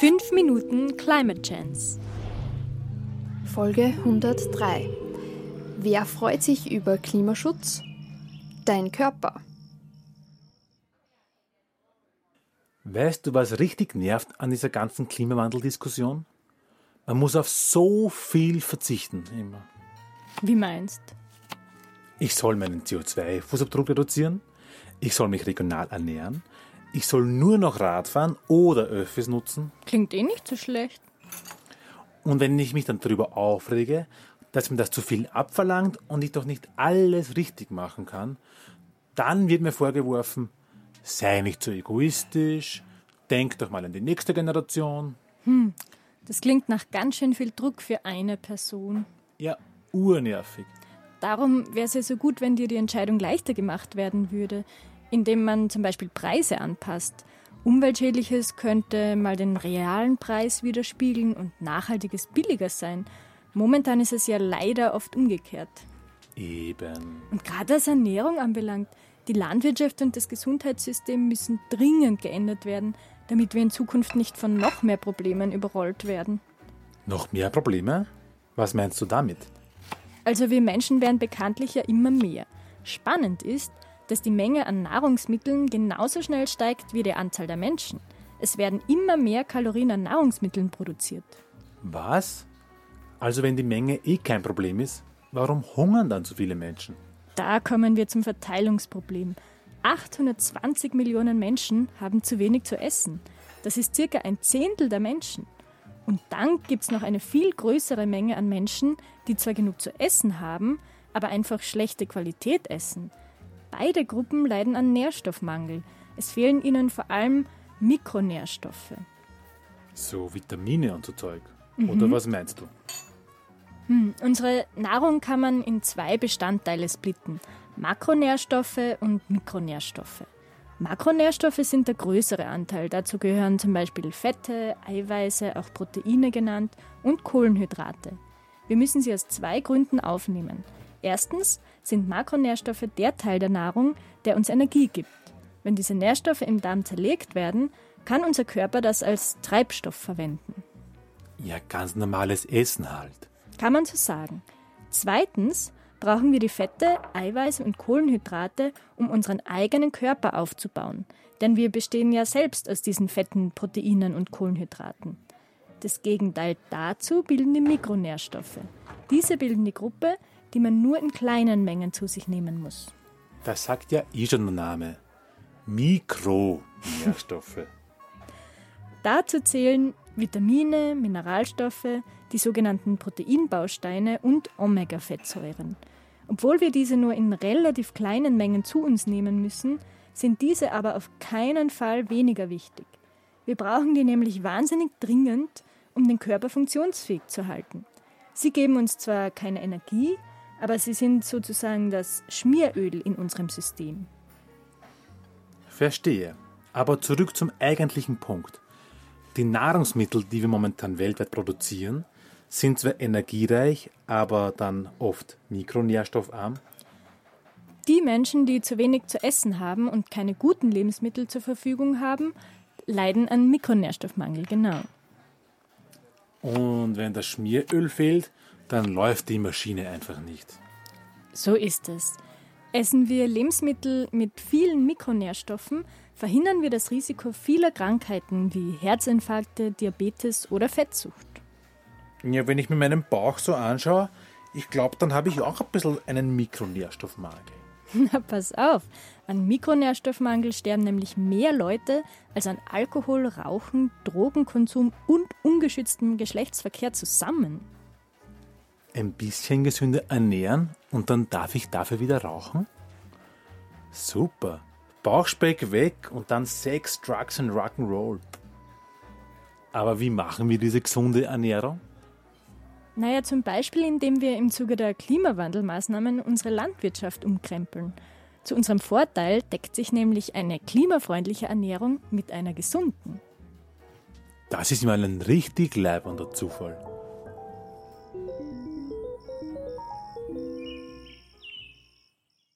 5 Minuten Climate Chance. Folge 103. Wer freut sich über Klimaschutz? Dein Körper. Weißt du, was richtig nervt an dieser ganzen Klimawandeldiskussion? Man muss auf so viel verzichten immer. Wie meinst? Ich soll meinen CO2-Fußabdruck reduzieren, ich soll mich regional ernähren, ich soll nur noch Rad fahren oder Öffis nutzen. Klingt eh nicht so schlecht. Und wenn ich mich dann darüber aufrege, dass mir das zu viel abverlangt und ich doch nicht alles richtig machen kann, dann wird mir vorgeworfen, sei nicht so egoistisch, denk doch mal an die nächste Generation. Hm, das klingt nach ganz schön viel Druck für eine Person. Ja, urnervig. Darum wäre es ja so gut, wenn dir die Entscheidung leichter gemacht werden würde, indem man zum Beispiel Preise anpasst. Umweltschädliches könnte mal den realen Preis widerspiegeln und nachhaltiges billiger sein. Momentan ist es ja leider oft umgekehrt. Eben. Und gerade was Ernährung anbelangt, die Landwirtschaft und das Gesundheitssystem müssen dringend geändert werden, damit wir in Zukunft nicht von noch mehr Problemen überrollt werden. Noch mehr Probleme? Was meinst du damit? Also wir Menschen werden bekanntlich ja immer mehr. Spannend ist, dass die Menge an Nahrungsmitteln genauso schnell steigt wie die Anzahl der Menschen. Es werden immer mehr Kalorien an Nahrungsmitteln produziert. Was? Also wenn die Menge eh kein Problem ist, warum hungern dann so viele Menschen? Da kommen wir zum Verteilungsproblem. 820 Millionen Menschen haben zu wenig zu essen. Das ist circa ein Zehntel der Menschen. Und dann gibt es noch eine viel größere Menge an Menschen, die zwar genug zu essen haben, aber einfach schlechte Qualität essen. Beide Gruppen leiden an Nährstoffmangel. Es fehlen ihnen vor allem Mikronährstoffe. So Vitamine und so Zeug. Mhm. Oder was meinst du? Hm, unsere Nahrung kann man in zwei Bestandteile splitten. Makronährstoffe und Mikronährstoffe. Makronährstoffe sind der größere Anteil. Dazu gehören zum Beispiel Fette, Eiweiße, auch Proteine genannt und Kohlenhydrate. Wir müssen sie aus zwei Gründen aufnehmen. Erstens sind Makronährstoffe der Teil der Nahrung, der uns Energie gibt. Wenn diese Nährstoffe im Darm zerlegt werden, kann unser Körper das als Treibstoff verwenden. Ja, ganz normales Essen halt. Kann man so sagen. Zweitens brauchen wir die Fette, Eiweiße und Kohlenhydrate, um unseren eigenen Körper aufzubauen. Denn wir bestehen ja selbst aus diesen Fetten, Proteinen und Kohlenhydraten. Das Gegenteil dazu bilden die Mikronährstoffe. Diese bilden die Gruppe, die man nur in kleinen Mengen zu sich nehmen muss. Das sagt ja eh schon der Name. Mikronährstoffe. Dazu zählen Vitamine, Mineralstoffe, die sogenannten Proteinbausteine und Omega-Fettsäuren. Obwohl wir diese nur in relativ kleinen Mengen zu uns nehmen müssen, sind diese aber auf keinen Fall weniger wichtig. Wir brauchen die nämlich wahnsinnig dringend, um den Körper funktionsfähig zu halten. Sie geben uns zwar keine Energie, aber sie sind sozusagen das Schmieröl in unserem System. Verstehe. Aber zurück zum eigentlichen Punkt. Die Nahrungsmittel, die wir momentan weltweit produzieren, sind zwar energiereich, aber dann oft mikronährstoffarm. Die Menschen, die zu wenig zu essen haben und keine guten Lebensmittel zur Verfügung haben, leiden an Mikronährstoffmangel, genau. Und wenn das Schmieröl fehlt, dann läuft die Maschine einfach nicht. So ist es. Essen wir Lebensmittel mit vielen Mikronährstoffen, verhindern wir das Risiko vieler Krankheiten wie Herzinfarkte, Diabetes oder Fettsucht. Ja, wenn ich mir meinen Bauch so anschaue, ich glaube, dann habe ich auch ein bisschen einen Mikronährstoffmangel. Na, pass auf. An Mikronährstoffmangel sterben nämlich mehr Leute als an Alkohol, Rauchen, Drogenkonsum und ungeschütztem Geschlechtsverkehr zusammen. Ein bisschen gesünder ernähren und dann darf ich dafür wieder rauchen? Super. Bauchspeck weg und dann Sex, Drugs und Rock'n'Roll. Aber wie machen wir diese gesunde Ernährung? Naja, zum Beispiel, indem wir im Zuge der Klimawandelmaßnahmen unsere Landwirtschaft umkrempeln. Zu unserem Vorteil deckt sich nämlich eine klimafreundliche Ernährung mit einer gesunden. Das ist mal ein richtig leibender Zufall.